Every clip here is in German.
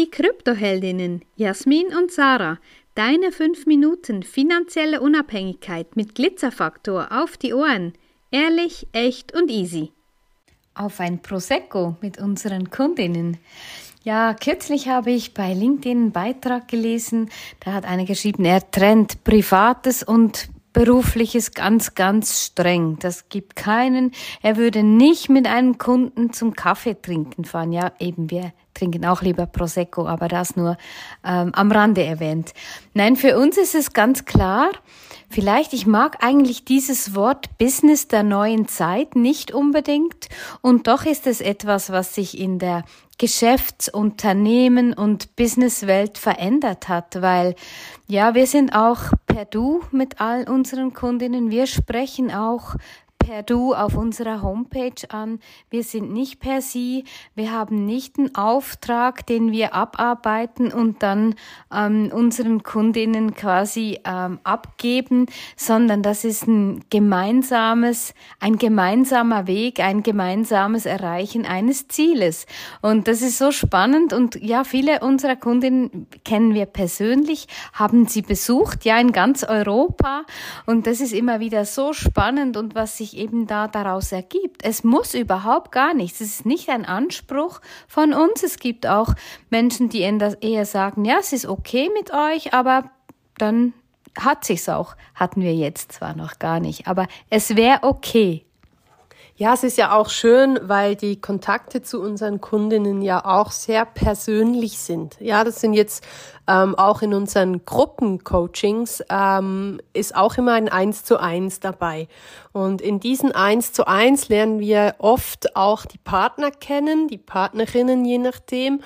Die Kryptoheldinnen Jasmin und Sarah, deine 5 Minuten finanzielle Unabhängigkeit mit Glitzerfaktor auf die Ohren. Ehrlich, echt und easy. Auf ein Prosecco mit unseren Kundinnen. Ja, kürzlich habe ich bei LinkedIn einen Beitrag gelesen, da hat eine geschrieben, er trennt Privates und Berufliches ganz, ganz streng. Das gibt keinen. Er würde nicht mit einem Kunden zum Kaffee trinken fahren. Ja, eben wir trinken auch lieber Prosecco, aber das nur ähm, am Rande erwähnt. Nein, für uns ist es ganz klar, vielleicht, ich mag eigentlich dieses Wort Business der neuen Zeit nicht unbedingt und doch ist es etwas, was sich in der Geschäftsunternehmen und Businesswelt verändert hat, weil ja, wir sind auch per Du mit all unseren Kundinnen. Wir sprechen auch per Du auf unserer Homepage an. Wir sind nicht per Sie. Wir haben nicht einen Auftrag, den wir abarbeiten und dann ähm, unseren Kundinnen quasi ähm, abgeben, sondern das ist ein gemeinsames, ein gemeinsamer Weg, ein gemeinsames Erreichen eines Zieles. Und das ist so spannend und ja, viele unserer Kundinnen kennen wir persönlich, haben sie besucht, ja, in ganz Europa. Und das ist immer wieder so spannend und was sich eben da daraus ergibt. Es muss überhaupt gar nichts. Es ist nicht ein Anspruch von uns. Es gibt auch Menschen, die eher sagen, ja, es ist okay mit euch, aber dann hat sich's auch. Hatten wir jetzt zwar noch gar nicht, aber es wäre okay. Ja, es ist ja auch schön, weil die Kontakte zu unseren Kundinnen ja auch sehr persönlich sind. Ja, das sind jetzt ähm, auch in unseren Gruppencoachings ähm, ist auch immer ein Eins zu eins dabei. Und in diesen Eins zu eins lernen wir oft auch die Partner kennen, die Partnerinnen je nachdem.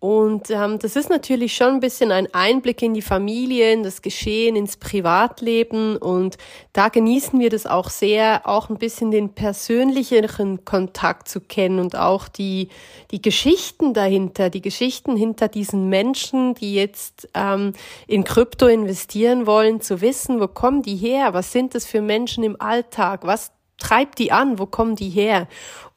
Und ähm, das ist natürlich schon ein bisschen ein Einblick in die Familie, in das Geschehen, ins Privatleben. Und da genießen wir das auch sehr, auch ein bisschen den persönlicheren Kontakt zu kennen und auch die, die Geschichten dahinter, die Geschichten hinter diesen Menschen, die jetzt ähm, in Krypto investieren wollen, zu wissen, wo kommen die her, was sind das für Menschen im Alltag, was treibt die an, wo kommen die her?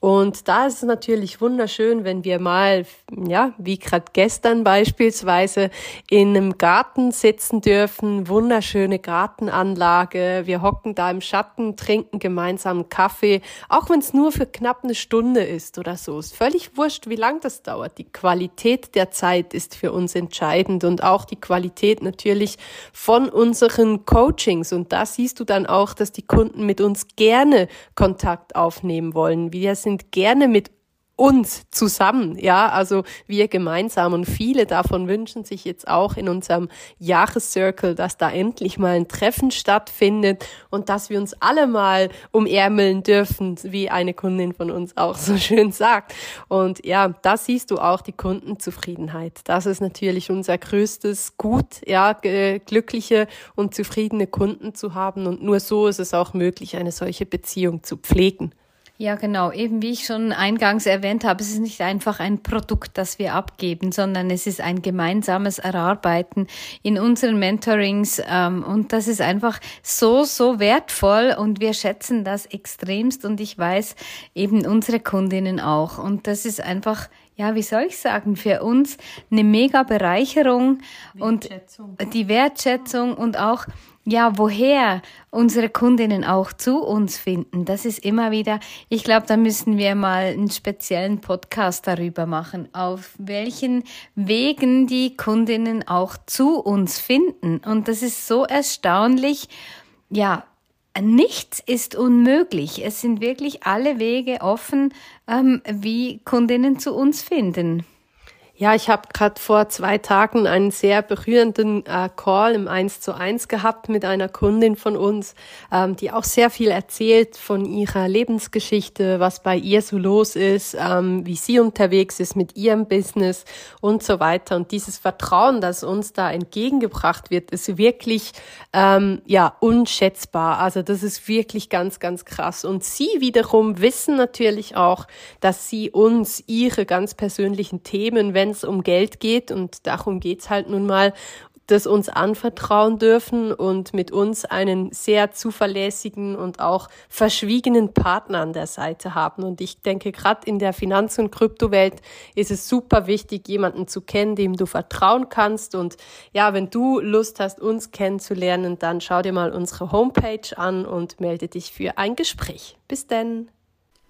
Und da ist es natürlich wunderschön, wenn wir mal, ja, wie gerade gestern beispielsweise, in einem Garten sitzen dürfen, wunderschöne Gartenanlage. Wir hocken da im Schatten, trinken gemeinsam Kaffee, auch wenn es nur für knapp eine Stunde ist oder so. Ist völlig wurscht, wie lang das dauert. Die Qualität der Zeit ist für uns entscheidend und auch die Qualität natürlich von unseren Coachings. Und da siehst du dann auch, dass die Kunden mit uns gerne Kontakt aufnehmen wollen. Wir sind gerne mit uns zusammen, ja, also wir gemeinsam und viele davon wünschen sich jetzt auch in unserem Jahrescircle, dass da endlich mal ein Treffen stattfindet und dass wir uns alle mal umärmeln dürfen, wie eine Kundin von uns auch so schön sagt. Und ja, da siehst du auch die Kundenzufriedenheit. Das ist natürlich unser größtes Gut, ja, glückliche und zufriedene Kunden zu haben und nur so ist es auch möglich, eine solche Beziehung zu pflegen. Ja, genau. Eben wie ich schon eingangs erwähnt habe, es ist nicht einfach ein Produkt, das wir abgeben, sondern es ist ein gemeinsames Erarbeiten in unseren Mentorings. Ähm, und das ist einfach so, so wertvoll und wir schätzen das extremst und ich weiß eben unsere Kundinnen auch. Und das ist einfach ja, wie soll ich sagen, für uns eine mega Bereicherung und die Wertschätzung und auch ja, woher unsere Kundinnen auch zu uns finden, das ist immer wieder, ich glaube, da müssen wir mal einen speziellen Podcast darüber machen, auf welchen Wegen die Kundinnen auch zu uns finden. Und das ist so erstaunlich, ja, Nichts ist unmöglich. Es sind wirklich alle Wege offen, ähm, wie Kundinnen zu uns finden. Ja, ich habe gerade vor zwei Tagen einen sehr berührenden äh, Call im 1 zu 1 gehabt mit einer Kundin von uns, ähm, die auch sehr viel erzählt von ihrer Lebensgeschichte, was bei ihr so los ist, ähm, wie sie unterwegs ist mit ihrem Business und so weiter. Und dieses Vertrauen, das uns da entgegengebracht wird, ist wirklich ähm, ja unschätzbar. Also das ist wirklich ganz, ganz krass. Und sie wiederum wissen natürlich auch, dass sie uns ihre ganz persönlichen Themen, wenn es um Geld geht, und darum geht's halt nun mal, das uns anvertrauen dürfen und mit uns einen sehr zuverlässigen und auch verschwiegenen Partner an der Seite haben. Und ich denke, gerade in der Finanz- und Kryptowelt ist es super wichtig, jemanden zu kennen, dem du vertrauen kannst. Und ja, wenn du Lust hast, uns kennenzulernen, dann schau dir mal unsere Homepage an und melde dich für ein Gespräch. Bis denn!